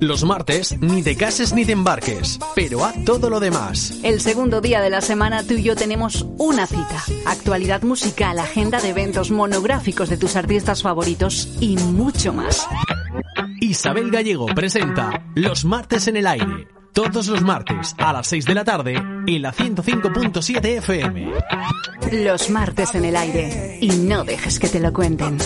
Los martes, ni te cases ni te embarques, pero a todo lo demás. El segundo día de la semana tú y yo tenemos una cita. Actualidad musical, agenda de eventos monográficos de tus artistas favoritos y mucho más. Isabel Gallego presenta Los martes en el aire. Todos los martes a las 6 de la tarde en la 105.7 FM. Los martes en el aire. Y no dejes que te lo cuenten.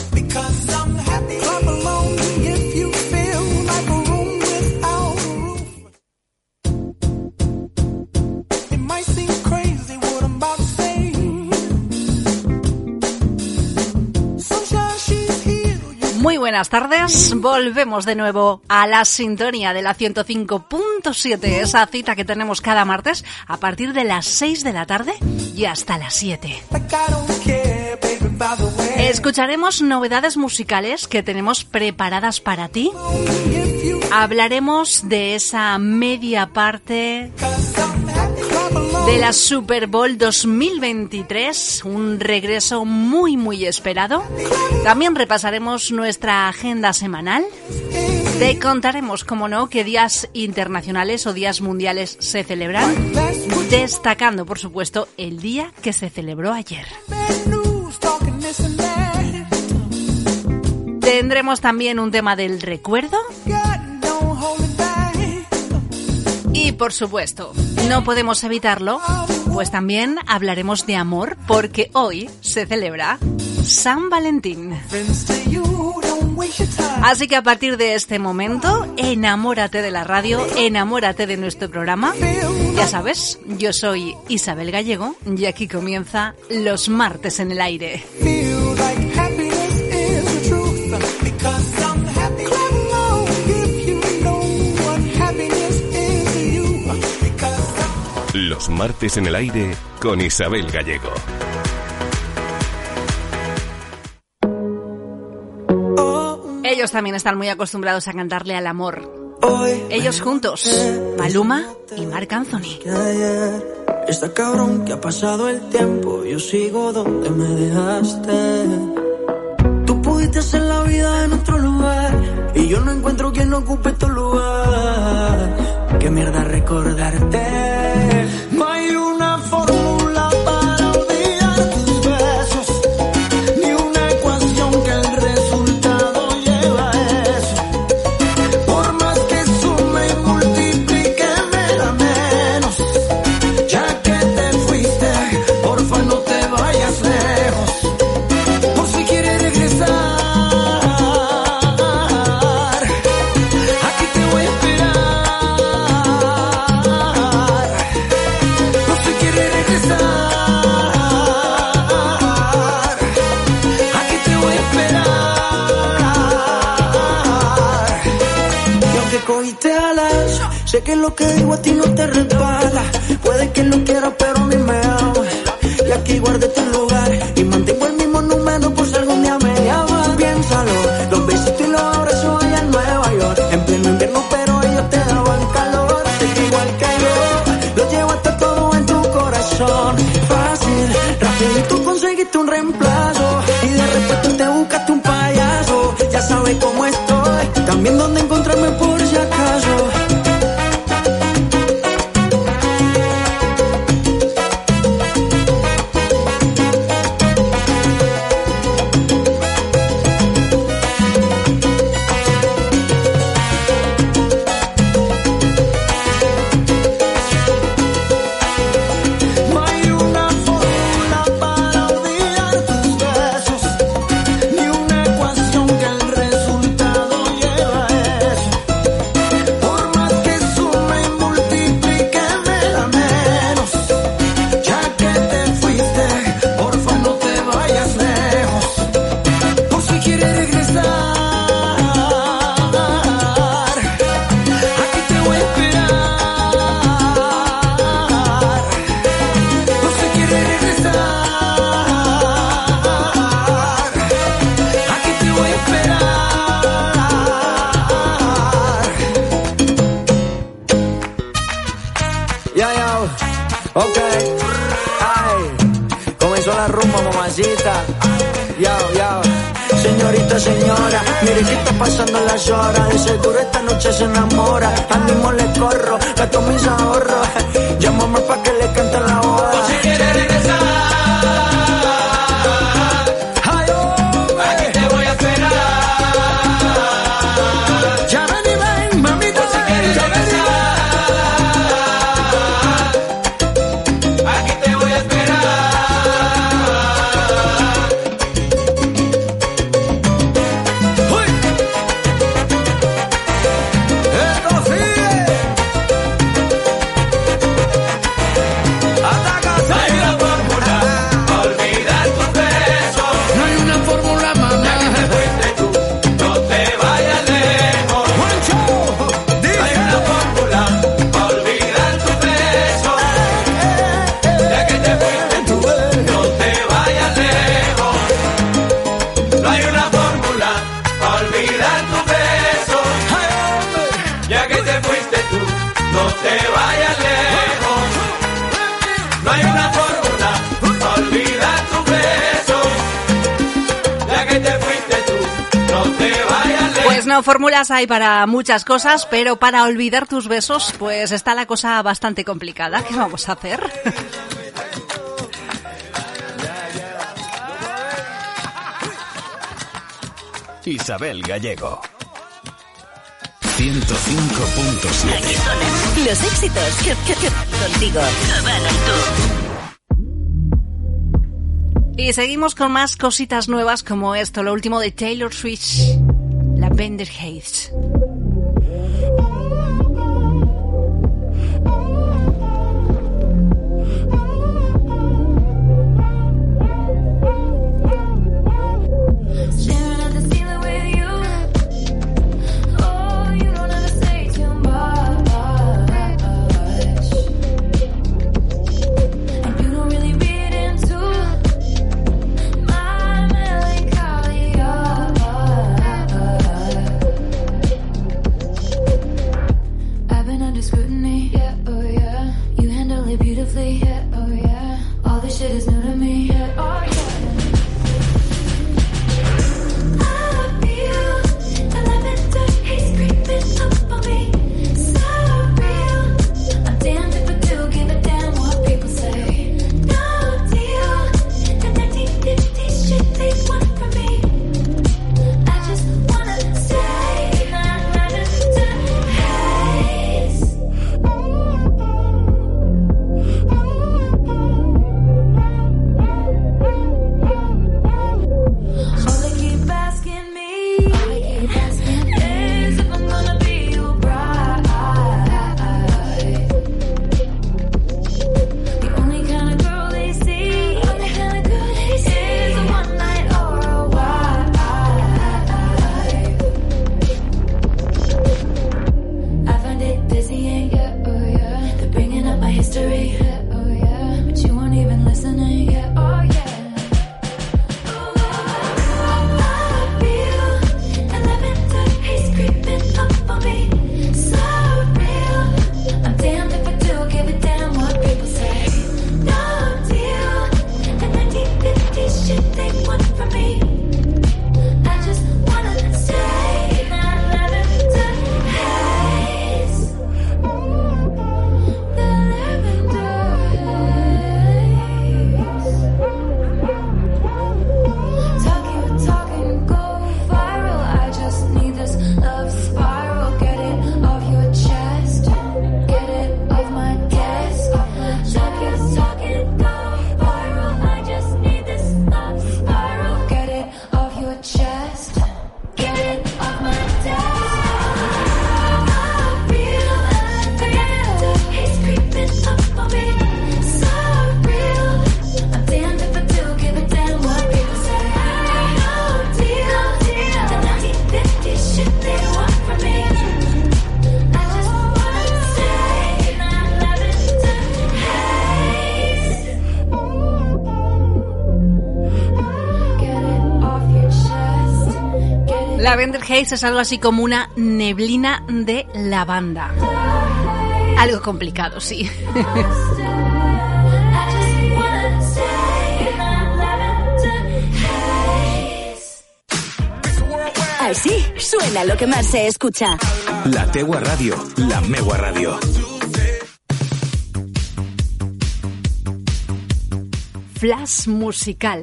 Buenas tardes, volvemos de nuevo a la sintonía de la 105.7, esa cita que tenemos cada martes a partir de las 6 de la tarde y hasta las 7. Escucharemos novedades musicales que tenemos preparadas para ti. Hablaremos de esa media parte de la Super Bowl 2023, un regreso muy muy esperado. También repasaremos nuestra agenda semanal. Te contaremos, como no, qué días internacionales o días mundiales se celebran, destacando, por supuesto, el día que se celebró ayer. Tendremos también un tema del recuerdo. Y por supuesto, no podemos evitarlo, pues también hablaremos de amor porque hoy se celebra San Valentín. Así que a partir de este momento, enamórate de la radio, enamórate de nuestro programa. Ya sabes, yo soy Isabel Gallego y aquí comienza Los martes en el aire. Los martes en el aire con Isabel Gallego. Ellos también están muy acostumbrados a cantarle al amor. Ellos juntos, Maluma y Marc Anthony. Está cabrón que ha pasado el tiempo, yo sigo donde me dejaste. Tú pudiste hacer la vida en otro lugar y yo no encuentro quien ocupe tu lugar. Qué mierda recordarte. Lo que digo a ti no te resbala. Puede que no fórmulas hay para muchas cosas, pero para olvidar tus besos, pues está la cosa bastante complicada. ¿Qué vamos a hacer? Isabel Gallego. 105.7 los éxitos que, contigo. Y. Y seguimos con más cositas nuevas como esto, lo último de Taylor Swift. Lavender Heights. Es algo así como una neblina de lavanda. Algo complicado, sí. Así suena lo que más se escucha. La Tegua Radio, la Megua Radio. Flash musical.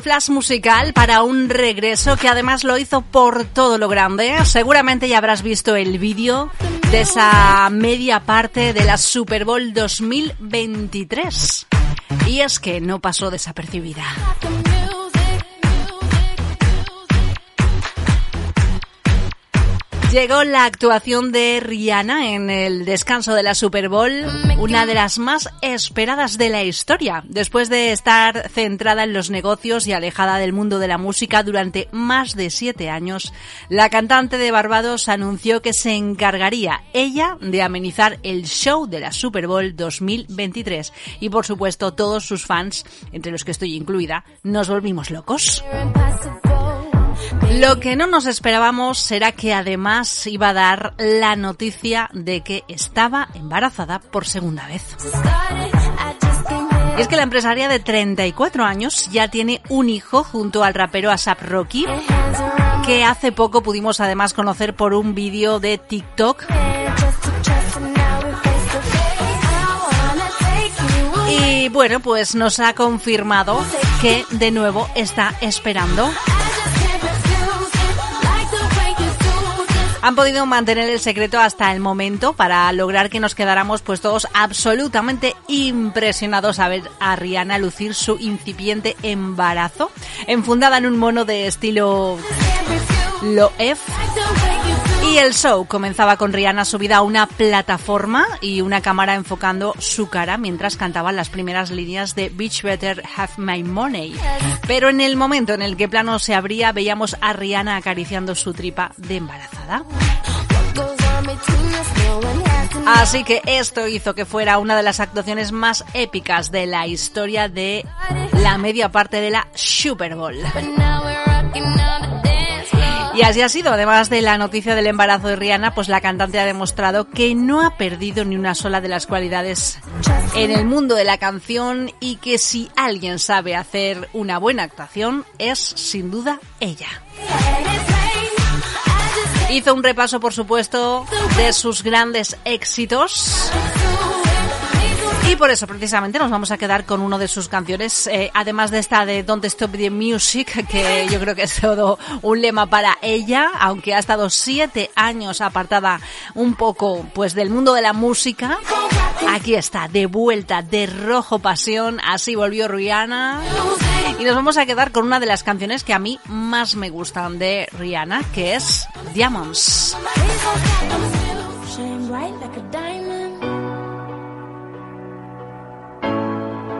Flash musical para un regreso que además lo hizo por todo lo grande. Seguramente ya habrás visto el vídeo de esa media parte de la Super Bowl 2023. Y es que no pasó desapercibida. Llegó la actuación de Rihanna en el descanso de la Super Bowl, una de las más esperadas de la historia, después de estar centrada en los negocios y alejada del mundo de la música durante más de siete años. La cantante de Barbados anunció que se encargaría ella de amenizar el show de la Super Bowl 2023 y por supuesto todos sus fans, entre los que estoy incluida, nos volvimos locos. Lo que no nos esperábamos será que además iba a dar la noticia de que estaba embarazada por segunda vez. Y es que la empresaria de 34 años ya tiene un hijo junto al rapero Asap Rocky, que hace poco pudimos además conocer por un vídeo de TikTok. Y bueno, pues nos ha confirmado que de nuevo está esperando Han podido mantener el secreto hasta el momento para lograr que nos quedáramos pues todos absolutamente impresionados a ver a Rihanna lucir su incipiente embarazo, enfundada en un mono de estilo Loef. Y el show comenzaba con Rihanna subida a una plataforma y una cámara enfocando su cara mientras cantaban las primeras líneas de Bitch Better Have My Money. Pero en el momento en el que plano se abría, veíamos a Rihanna acariciando su tripa de embarazada. Así que esto hizo que fuera una de las actuaciones más épicas de la historia de la media parte de la Super Bowl. Y así ha sido. Además de la noticia del embarazo de Rihanna, pues la cantante ha demostrado que no ha perdido ni una sola de las cualidades en el mundo de la canción y que si alguien sabe hacer una buena actuación es sin duda ella. Hizo un repaso, por supuesto, de sus grandes éxitos. Y por eso precisamente nos vamos a quedar con una de sus canciones, eh, además de esta de Don't Stop the Music, que yo creo que es todo un lema para ella, aunque ha estado siete años apartada un poco pues del mundo de la música. Aquí está, de vuelta, de rojo pasión, así volvió Rihanna. Y nos vamos a quedar con una de las canciones que a mí más me gustan de Rihanna, que es Diamonds.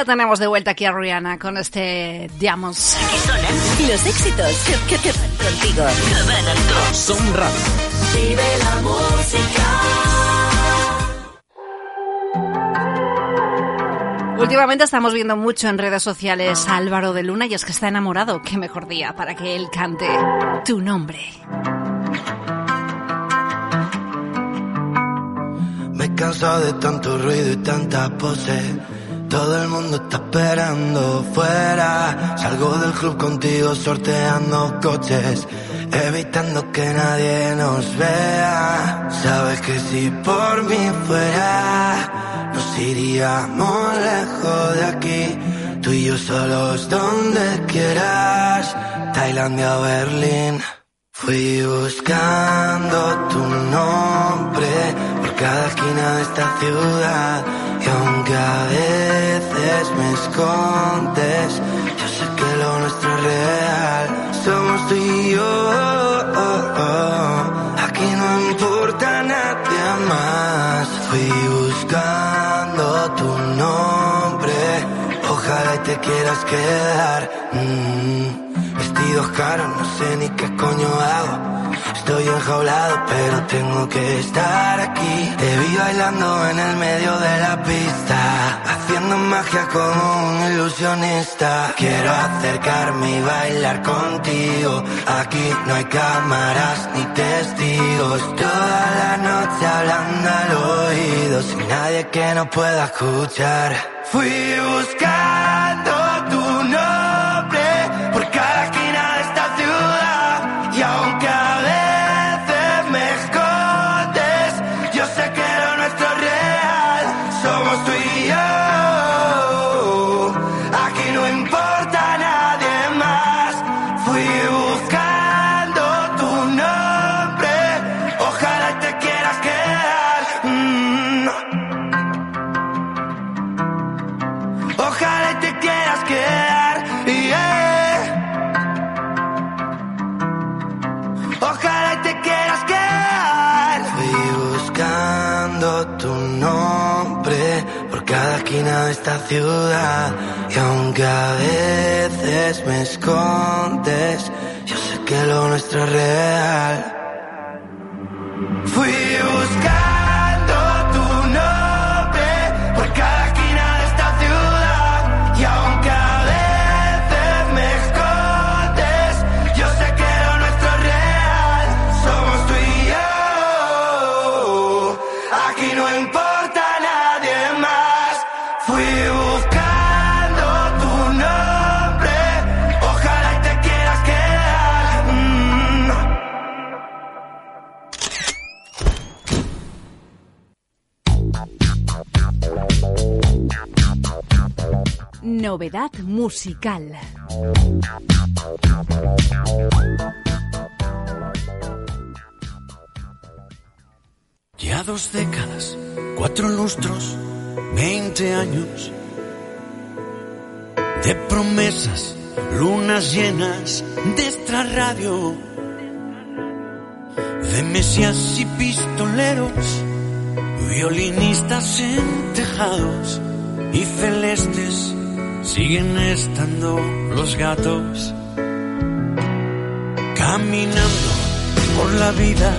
Ya tenemos de vuelta aquí a Rihanna con este. Aquí suenan los éxitos que, que, que van contigo. Son Radio. Vive la música. Últimamente estamos viendo mucho en redes sociales a Álvaro de Luna y es que está enamorado. Qué mejor día para que él cante tu nombre. Cansado de tanto ruido y tanta pose. Todo el mundo está esperando fuera. Salgo del club contigo sorteando coches. Evitando que nadie nos vea. Sabes que si por mí fuera, nos iríamos lejos de aquí. Tú y yo solos donde quieras. Tailandia o Berlín. Fui buscando tu nombre cada esquina de esta ciudad y aunque a veces me escondes, yo sé que lo nuestro es real. Somos tú y yo. Aquí no importa nadie más. Fui buscando tu nombre. Ojalá y te quieras quedar. Mm. Vestidos caros, no sé ni qué coño hago. Estoy enjaulado, pero tengo que estar aquí. Te vi bailando en el medio de la pista, haciendo magia como un ilusionista. Quiero acercarme y bailar contigo. Aquí no hay cámaras ni testigos. Toda la noche hablando al oído, sin nadie que nos pueda escuchar. Fui buscando Ojalá y te quieras quedar. yeah. Ojalá y te quieras quedar. Fui buscando tu nombre por cada esquina de esta ciudad. Y aunque a veces me escondes, yo sé que lo nuestro es real. Novedad musical. Ya dos décadas, cuatro lustros, veinte años de promesas, lunas llenas de esta radio, de mesías y pistoleros, violinistas en tejados y celestes siguen estando los gatos caminando por la vida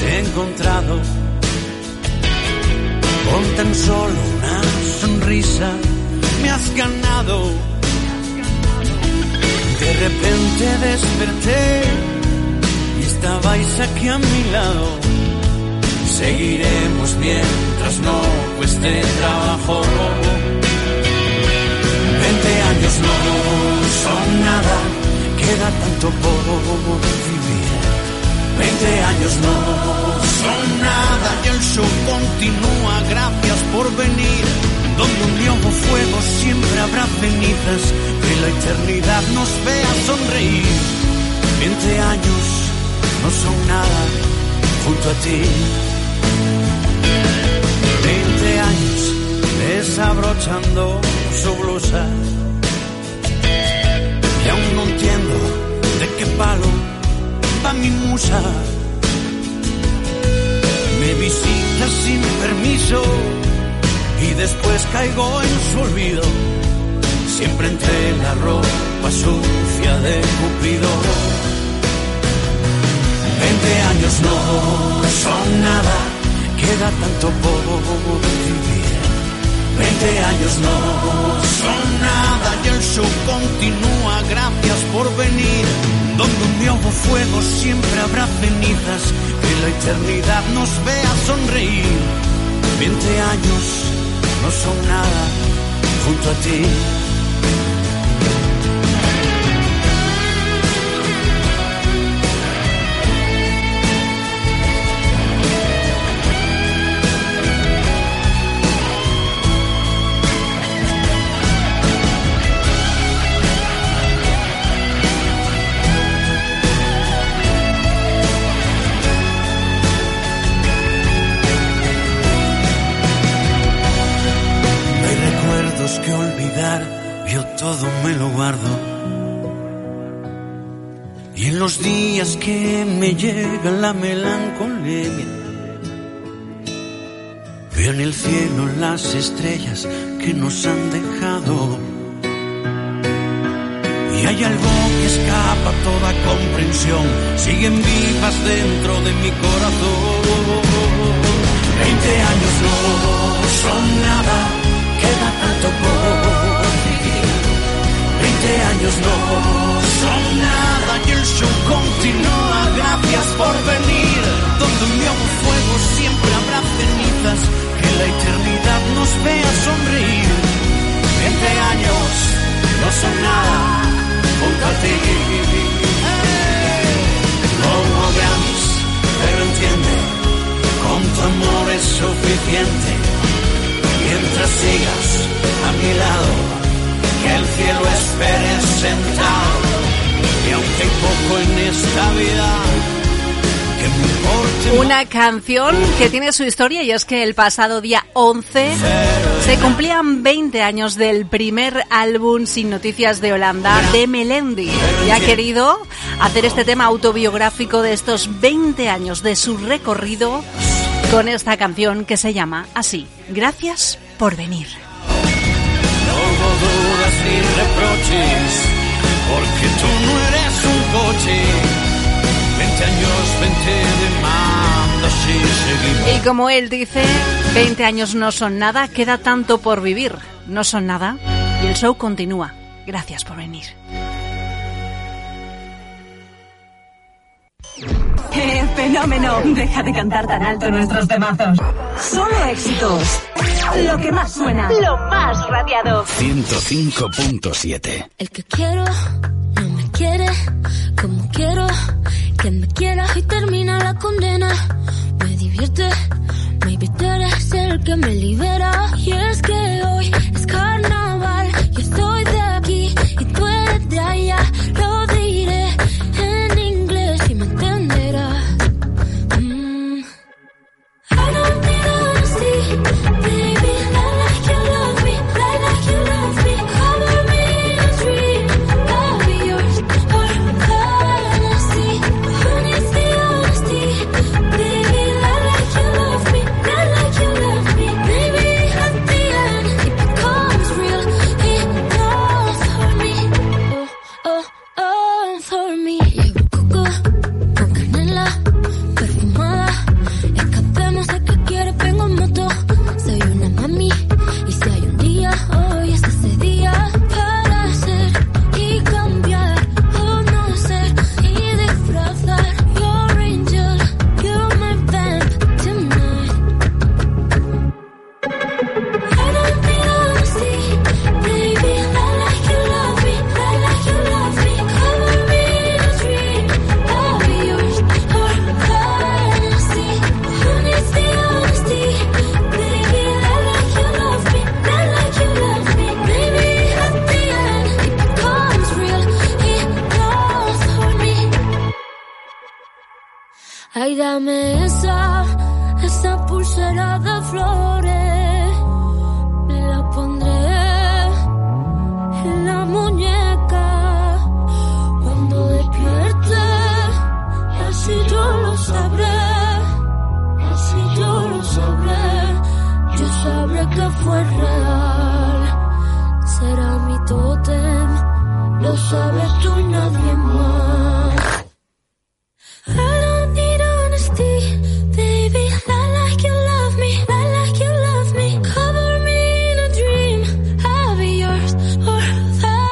te he encontrado. Con tan solo una sonrisa me has ganado. De repente desperté y estabais aquí a mi lado. Seguiremos mientras no cueste trabajo. Años no son nada, queda tanto por vivir. Veinte años no son nada y el show continúa. Gracias por venir. Donde un viejo fuego siempre habrá cenizas. Que la eternidad nos vea sonreír. Veinte años no son nada junto a ti. Veinte años desabrochando su blusa. Y aún no entiendo de qué palo va mi musa. Me visita sin permiso y después caigo en su olvido. Siempre entre la ropa sucia de Cupido. Veinte años no son nada, queda tanto por vivir. Veinte años no son nada y el show continúa. Gracias por venir. Donde un fuego siempre habrá cenizas. Que la eternidad nos vea sonreír. Veinte años no son nada junto a ti. Que me llega la melancolía, veo en el cielo las estrellas que nos han dejado. Y hay algo que escapa a toda comprensión, siguen vivas dentro de mi corazón. Veinte años no son nada, queda tanto por 20 años no son nada y el show continúa. Gracias por venir. Donde mi fuego siempre habrá cenizas. Que la eternidad nos vea sonreír. 20 años no son nada. Junto a ti. No logramos, pero entiende. Con tu amor es suficiente. Mientras sigas a mi lado que el cielo espere sentado. Y aunque poco en esta vida, Una canción que tiene su historia y es que el pasado día 11 se cumplían 20 años del primer álbum sin noticias de Holanda de Melendi y ha querido hacer este tema autobiográfico de estos 20 años de su recorrido con esta canción que se llama así, Gracias por venir. No hubo dudas ni reproches, porque tú no eres un coche. 20 años, 20 demandas y seguimos. Y como él dice, 20 años no son nada, queda tanto por vivir. No son nada y el show continúa. Gracias por venir. ¡Qué fenómeno! Deja de cantar tan alto nuestros temazos. Solo éxitos. Lo que más suena. Lo más radiado. 105.7 El que quiero no me quiere como quiero que me quiera y termina la condena. Me divierte, maybe tú eres el que me libera. Y es que hoy es carnaval, yo estoy de aquí y tú eres de allá. Lo diré fue real. Será mi tótem, lo sabes tú y nadie más. I don't need honesty.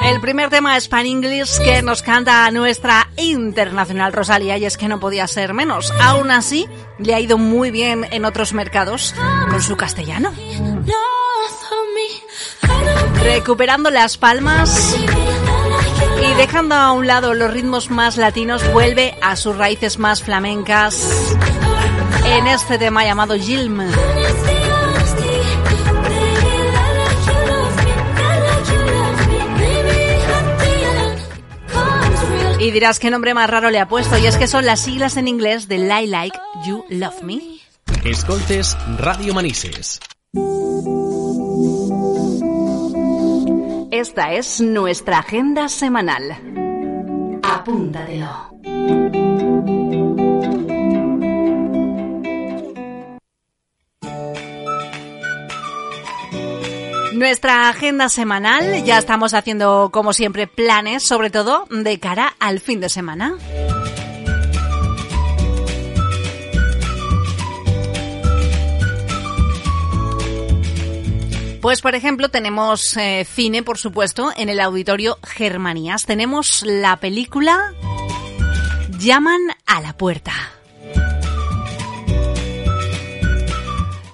El primer tema es Pan English que nos canta nuestra internacional Rosalía y es que no podía ser menos. Aún así, le ha ido muy bien en otros mercados con su castellano. Recuperando las palmas y dejando a un lado los ritmos más latinos, vuelve a sus raíces más flamencas en este tema llamado Gilm. Y dirás qué nombre más raro le ha puesto, y es que son las siglas en inglés de Lie Like You Love Me. Escoltes Radio Manises. Esta es nuestra agenda semanal. Apúntatelo. Nuestra agenda semanal, ya estamos haciendo como siempre planes, sobre todo de cara al fin de semana. Pues por ejemplo tenemos eh, cine, por supuesto, en el auditorio Germanías. Tenemos la película Llaman a la puerta.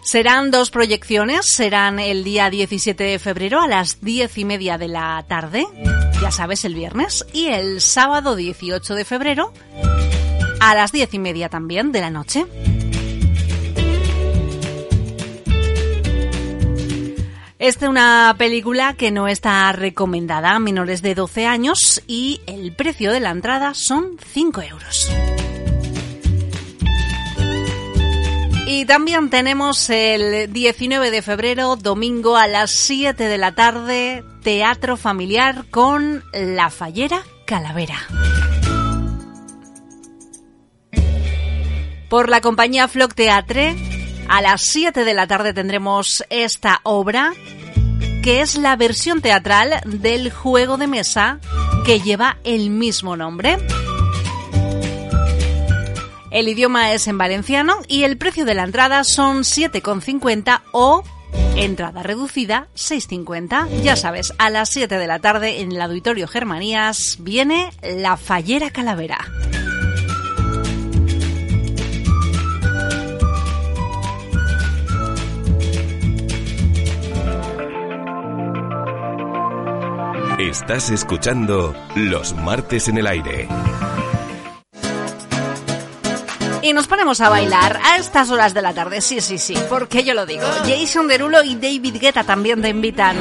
Serán dos proyecciones, serán el día 17 de febrero a las 10 y media de la tarde, ya sabes, el viernes, y el sábado 18 de febrero a las 10 y media también de la noche. Es una película que no está recomendada a menores de 12 años y el precio de la entrada son 5 euros. Y también tenemos el 19 de febrero, domingo a las 7 de la tarde, teatro familiar con La Fallera Calavera. Por la compañía Flock Teatre, a las 7 de la tarde tendremos esta obra, que es la versión teatral del juego de mesa que lleva el mismo nombre. El idioma es en valenciano y el precio de la entrada son 7,50 o entrada reducida 6,50. Ya sabes, a las 7 de la tarde en el Auditorio Germanías viene La Fallera Calavera. Estás escuchando Los Martes en el Aire. Y nos ponemos a bailar a estas horas de la tarde, sí, sí, sí, porque yo lo digo. Jason Derulo y David Guetta también te invitan.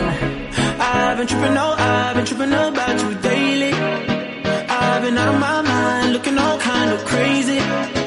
I've been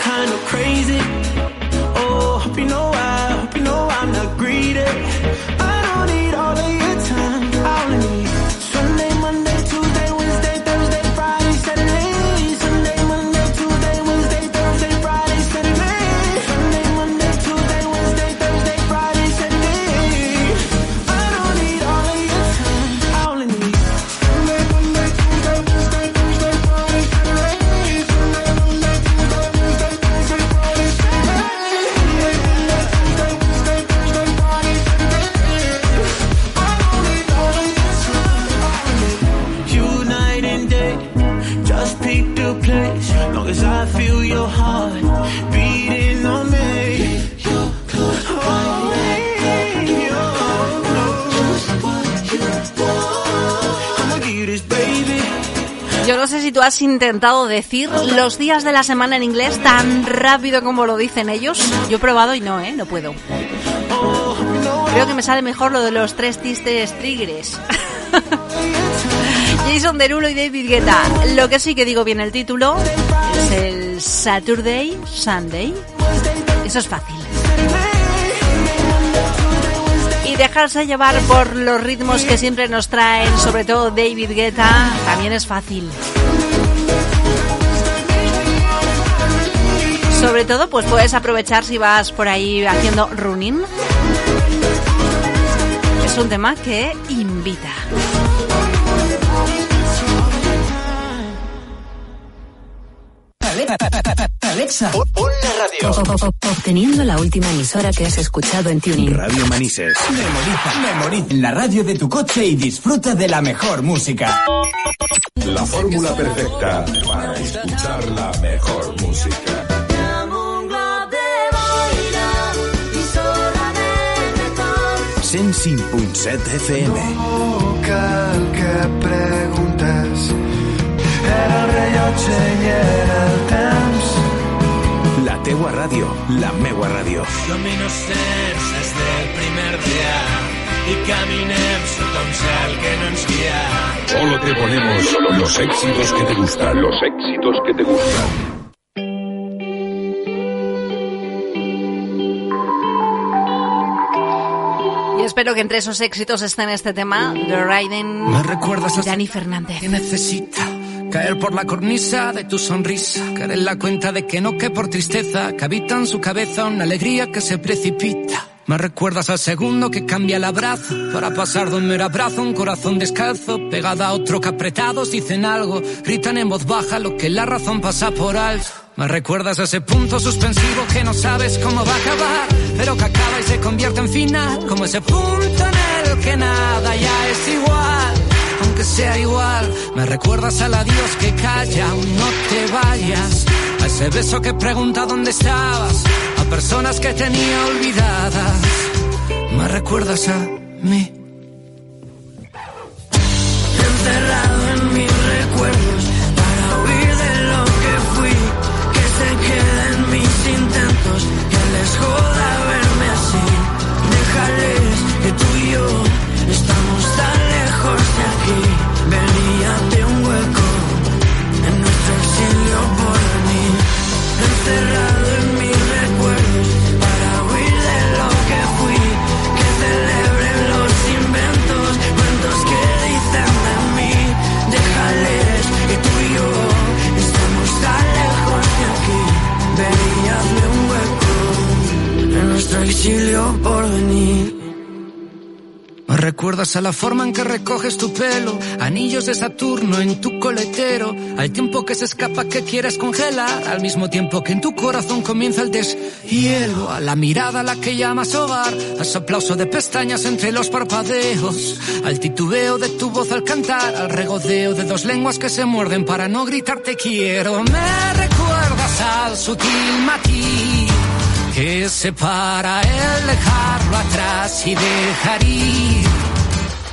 kind of crazy. Has intentado decir los días de la semana en inglés tan rápido como lo dicen ellos. Yo he probado y no, ¿eh? No puedo. Creo que me sale mejor lo de los tres tistes tigres. Jason Derulo y David Guetta. Lo que sí que digo bien el título es el Saturday Sunday. Eso es fácil. Y dejarse llevar por los ritmos que siempre nos traen, sobre todo David Guetta, también es fácil. Sobre todo, pues puedes aprovechar si vas por ahí haciendo running. Es un tema que invita. Alexa, pon la radio. Obteniendo la última emisora que has escuchado en Tuning. Radio Manises. Memoriza, memoriza la radio de tu coche y disfruta de la mejor música. La fórmula perfecta para escuchar la mejor música. 105.7 FM. cal que preguntes era el rellotge i era el temps La teua ràdio, la meua ràdio. Som innocents des del primer dia i caminem sota un cel que no ens guia. Solo te ponemos los éxitos que te gustan. Los éxitos que te gustan. Espero que entre esos éxitos esté en este tema The Riding Me recuerdas a Dani Fernández. que necesita caer por la cornisa de tu sonrisa, caer en la cuenta de que no que por tristeza, que habita en su cabeza una alegría que se precipita. Me recuerdas al segundo que cambia el abrazo para pasar de un mero abrazo a un corazón descalzo, pegada a otro que apretados dicen algo, gritan en voz baja lo que la razón pasa por alto. Me recuerdas a ese punto suspensivo que no sabes cómo va a acabar, pero que acaba y se convierte en final, como ese punto en el que nada ya es igual aunque sea igual. Me recuerdas al adiós que calla, aún no te vayas. A ese beso que pregunta dónde estabas, a personas que tenía olvidadas. Me recuerdas a mí. Recuerdas a la forma en que recoges tu pelo, anillos de Saturno en tu coletero, al tiempo que se escapa que quieres congelar, al mismo tiempo que en tu corazón comienza el deshielo, a la mirada a la que llamas hogar, a ese aplauso de pestañas entre los parpadeos, al titubeo de tu voz al cantar, al regodeo de dos lenguas que se muerden para no gritarte quiero. Me recuerdas al sutil matiz que separa el dejarlo atrás y dejar ir.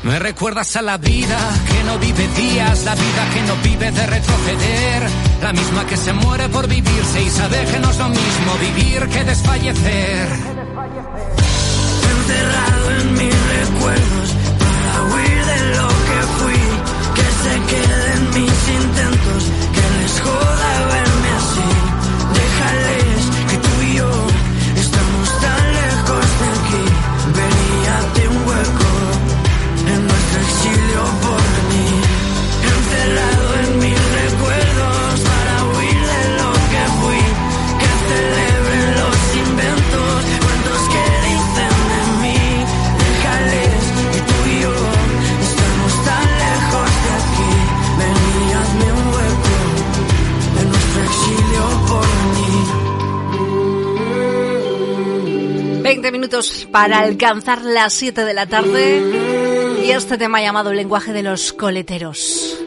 Me recuerdas a la vida que no vive días, la vida que no vive de retroceder, la misma que se muere por vivirse y sabe que no es lo mismo vivir que desfallecer. encerrado en mis recuerdos 20 minutos para alcanzar las 7 de la tarde y este tema llamado lenguaje de los coleteros.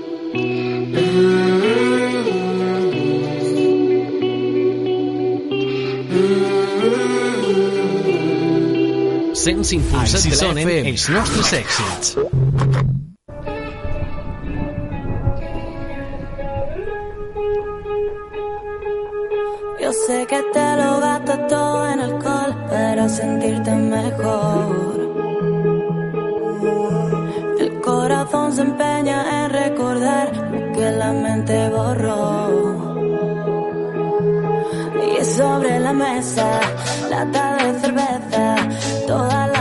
Sents impulsat de l'FM, els nostres èxits. Sentirte mejor. El corazón se empeña en recordar lo que la mente borró. Y es sobre la mesa, lata de cerveza, todas las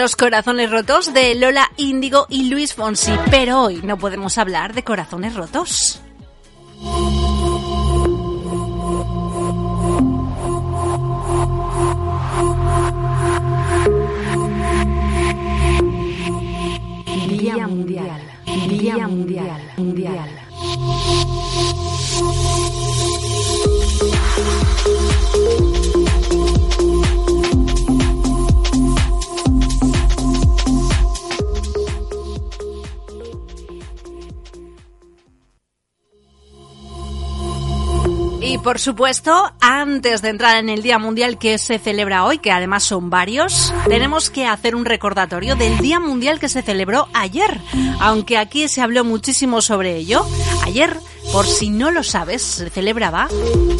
los corazones rotos de Lola Índigo y Luis Fonsi, pero hoy no podemos hablar de corazones rotos. Supuesto, antes de entrar en el Día Mundial que se celebra hoy, que además son varios, tenemos que hacer un recordatorio del Día Mundial que se celebró ayer, aunque aquí se habló muchísimo sobre ello. Ayer, por si no lo sabes, se celebraba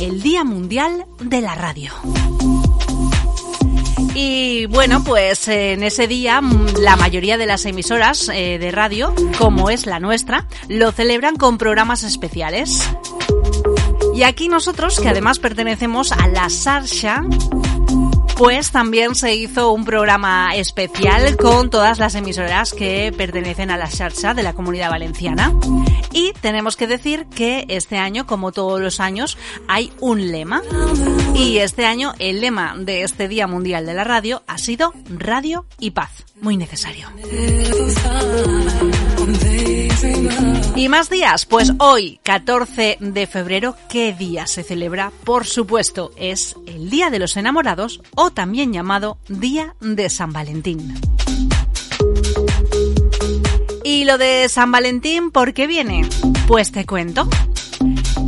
el Día Mundial de la Radio. Y bueno, pues en ese día la mayoría de las emisoras eh, de radio, como es la nuestra, lo celebran con programas especiales. Y aquí nosotros, que además pertenecemos a la Sarsha, pues también se hizo un programa especial con todas las emisoras que pertenecen a la Sarsha de la Comunidad Valenciana. Y tenemos que decir que este año, como todos los años, hay un lema. Y este año el lema de este Día Mundial de la Radio ha sido Radio y Paz. Muy necesario. Y más días, pues hoy, 14 de febrero, ¿qué día se celebra? Por supuesto, es el Día de los Enamorados o también llamado Día de San Valentín. ¿Y lo de San Valentín por qué viene? Pues te cuento.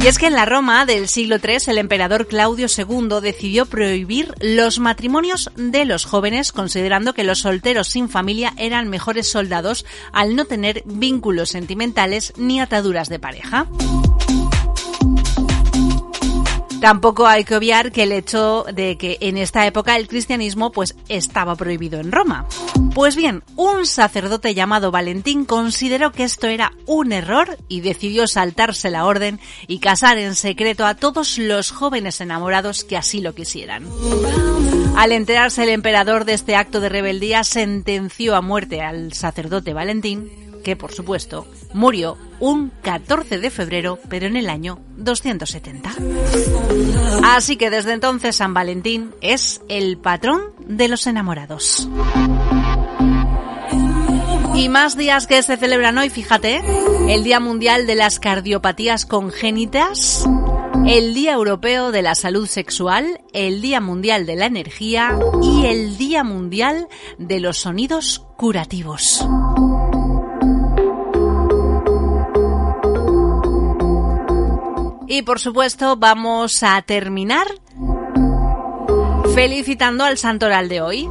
Y es que en la Roma del siglo III el emperador Claudio II decidió prohibir los matrimonios de los jóvenes considerando que los solteros sin familia eran mejores soldados al no tener vínculos sentimentales ni ataduras de pareja. Tampoco hay que obviar que el hecho de que en esta época el cristianismo pues estaba prohibido en Roma. Pues bien, un sacerdote llamado Valentín consideró que esto era un error y decidió saltarse la orden y casar en secreto a todos los jóvenes enamorados que así lo quisieran. Al enterarse el emperador de este acto de rebeldía, sentenció a muerte al sacerdote Valentín que por supuesto murió un 14 de febrero, pero en el año 270. Así que desde entonces San Valentín es el patrón de los enamorados. Y más días que se celebran hoy, fíjate, el Día Mundial de las Cardiopatías Congénitas, el Día Europeo de la Salud Sexual, el Día Mundial de la Energía y el Día Mundial de los Sonidos Curativos. Y por supuesto vamos a terminar felicitando al santoral de hoy.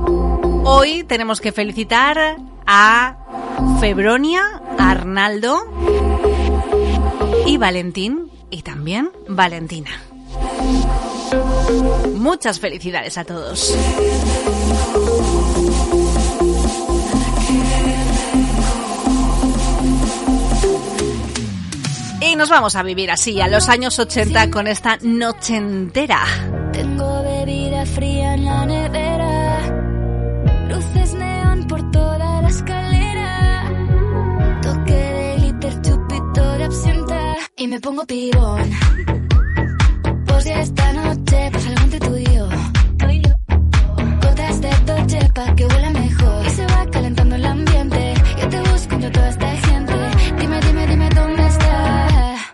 Hoy tenemos que felicitar a Febronia, Arnaldo y Valentín y también Valentina. Muchas felicidades a todos. Nos vamos a vivir así a los años 80 con esta noche entera. Tengo bebida fría en la nevera. Luces neón por toda la escalera. Toque de glitter, chupito de absenta. Y me pongo pibón. Por si esta noche pasa algo entre tú y. Gotas de Dolce pa' que huela mejor. Y se va calentando el ambiente. Yo te busco entre toda esta gente.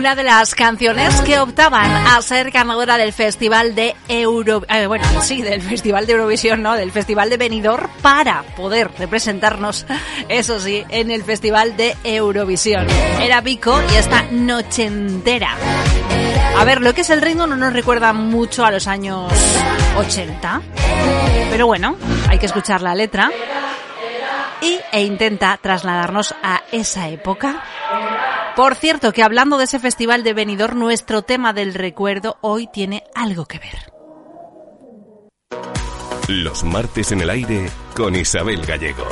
Una de las canciones que optaban a ser ganadora del Festival de Euro... eh, bueno, sí, del Festival de Eurovisión, ¿no? Del Festival de Benidorm para poder representarnos, eso sí, en el Festival de Eurovisión. Era Vico y esta noche entera. A ver, lo que es el ritmo no nos recuerda mucho a los años 80, pero bueno, hay que escuchar la letra y, e intenta trasladarnos a esa época. Por cierto, que hablando de ese festival de Benidorm, nuestro tema del recuerdo hoy tiene algo que ver. Los martes en el aire con Isabel Gallego.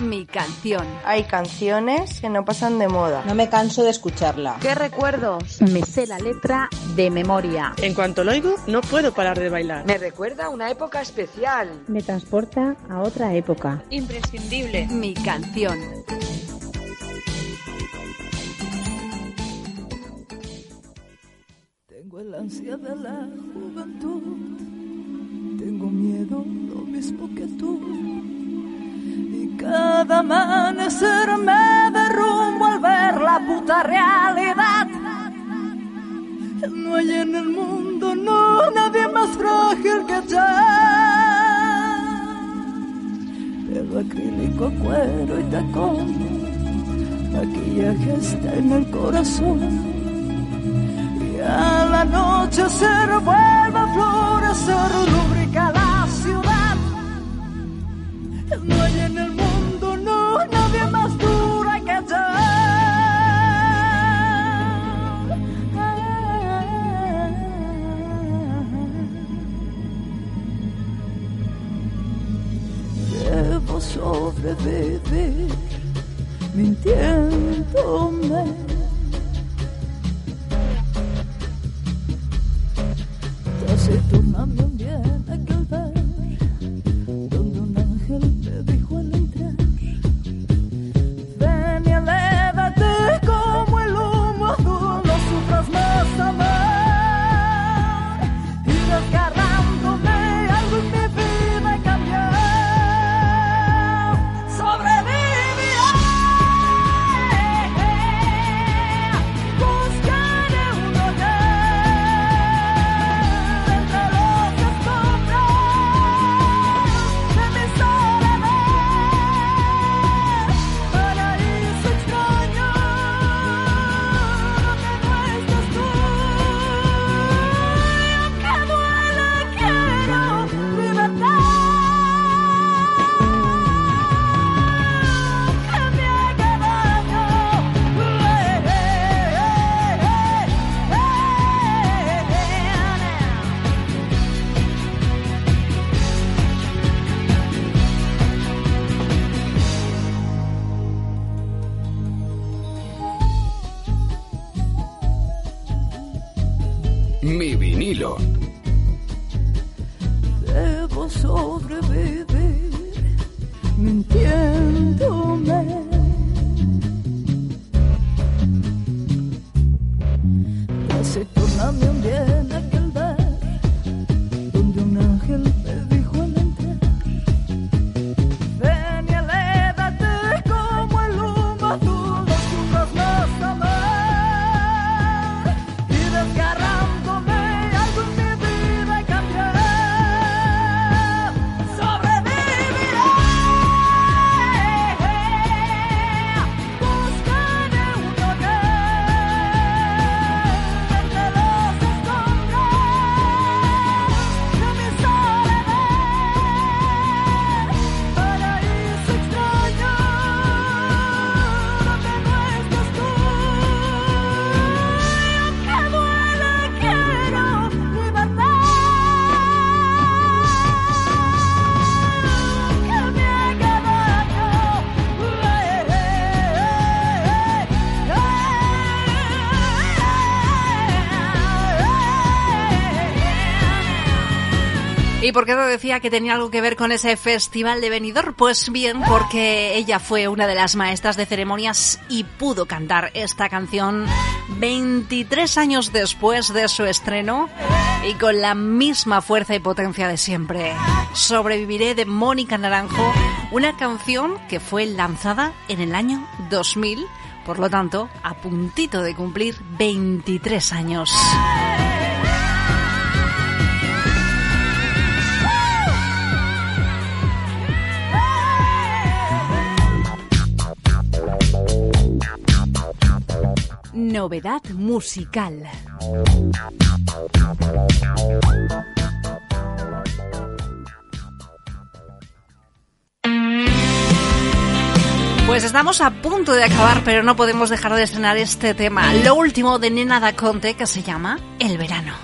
Mi canción. Hay canciones que no pasan de moda. No me canso de escucharla. ¿Qué recuerdos? Me sé la letra de memoria. En cuanto lo oigo, no puedo parar de bailar. Me recuerda a una época especial. Me transporta a otra época. Imprescindible. Mi canción. Tengo el ansia de la juventud, tengo miedo lo mismo que tú. Cada amanecer me derrumbo al ver puta realidad. No hay en el mundo, no, nadie más frágil que yo. Pelo acrílico, cuero y tacón, maquillaje está en el corazón. Y a la noche se vuelve Debo sobrevivir mintiéndome. Taciturna un bien por qué te decía que tenía algo que ver con ese festival de Benidorm? Pues bien, porque ella fue una de las maestras de ceremonias y pudo cantar esta canción 23 años después de su estreno y con la misma fuerza y potencia de siempre. Sobreviviré de Mónica Naranjo, una canción que fue lanzada en el año 2000, por lo tanto, a puntito de cumplir 23 años. Novedad musical. Pues estamos a punto de acabar, pero no podemos dejar de estrenar este tema. Lo último de Nena da Conte que se llama El verano.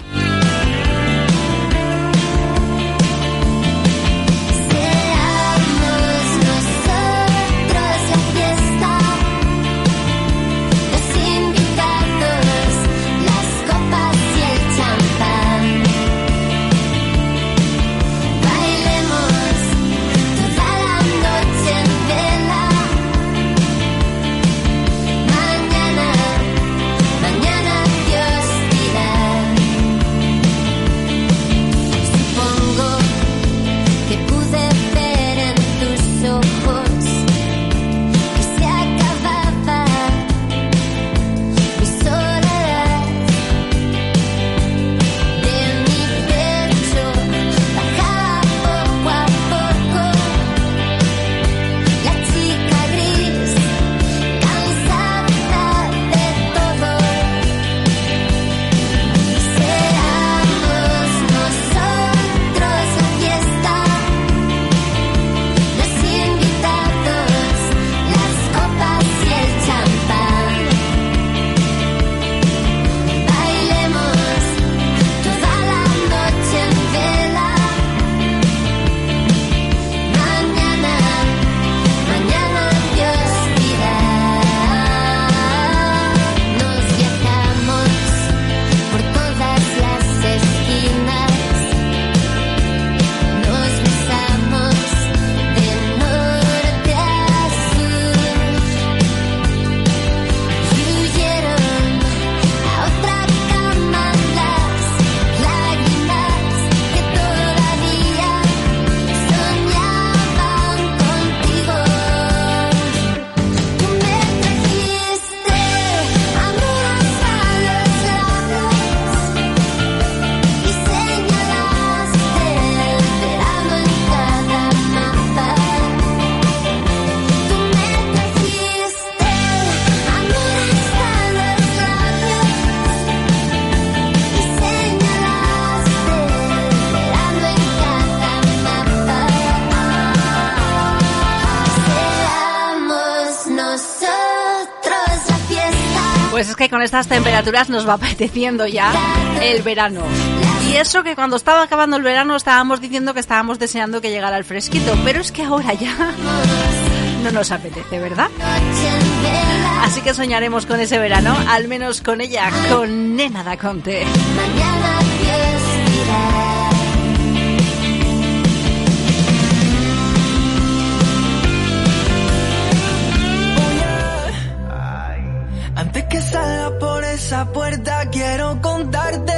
Estas temperaturas nos va apeteciendo ya el verano. Y eso que cuando estaba acabando el verano estábamos diciendo que estábamos deseando que llegara el fresquito, pero es que ahora ya no nos apetece, ¿verdad? Así que soñaremos con ese verano, al menos con ella, con Nena da Conte. Mañana esa puerta quiero contarte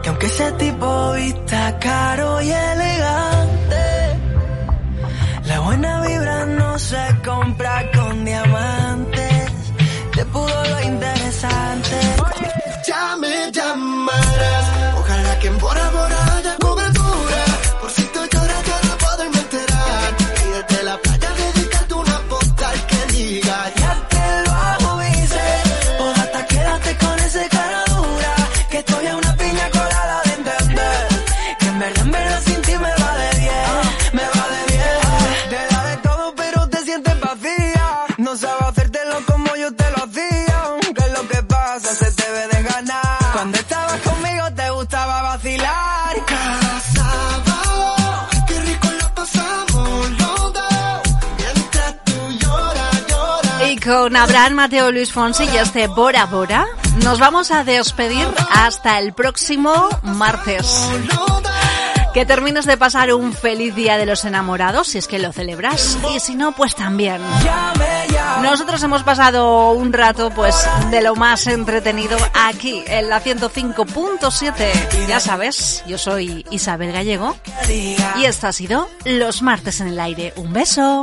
que aunque ese tipo vista caro y elegante, la buena vibra no se compra con diamantes. Te pudo lo interesante. Ya me llamarás, ojalá que en Bora Abraham, Mateo, Luis Fonsi y este Bora Bora, nos vamos a despedir hasta el próximo martes. Que termines de pasar un feliz día de los enamorados, si es que lo celebras, y si no, pues también. Nosotros hemos pasado un rato, pues, de lo más entretenido aquí, en la 105.7. Ya sabes, yo soy Isabel Gallego, y esto ha sido Los Martes en el Aire. Un beso.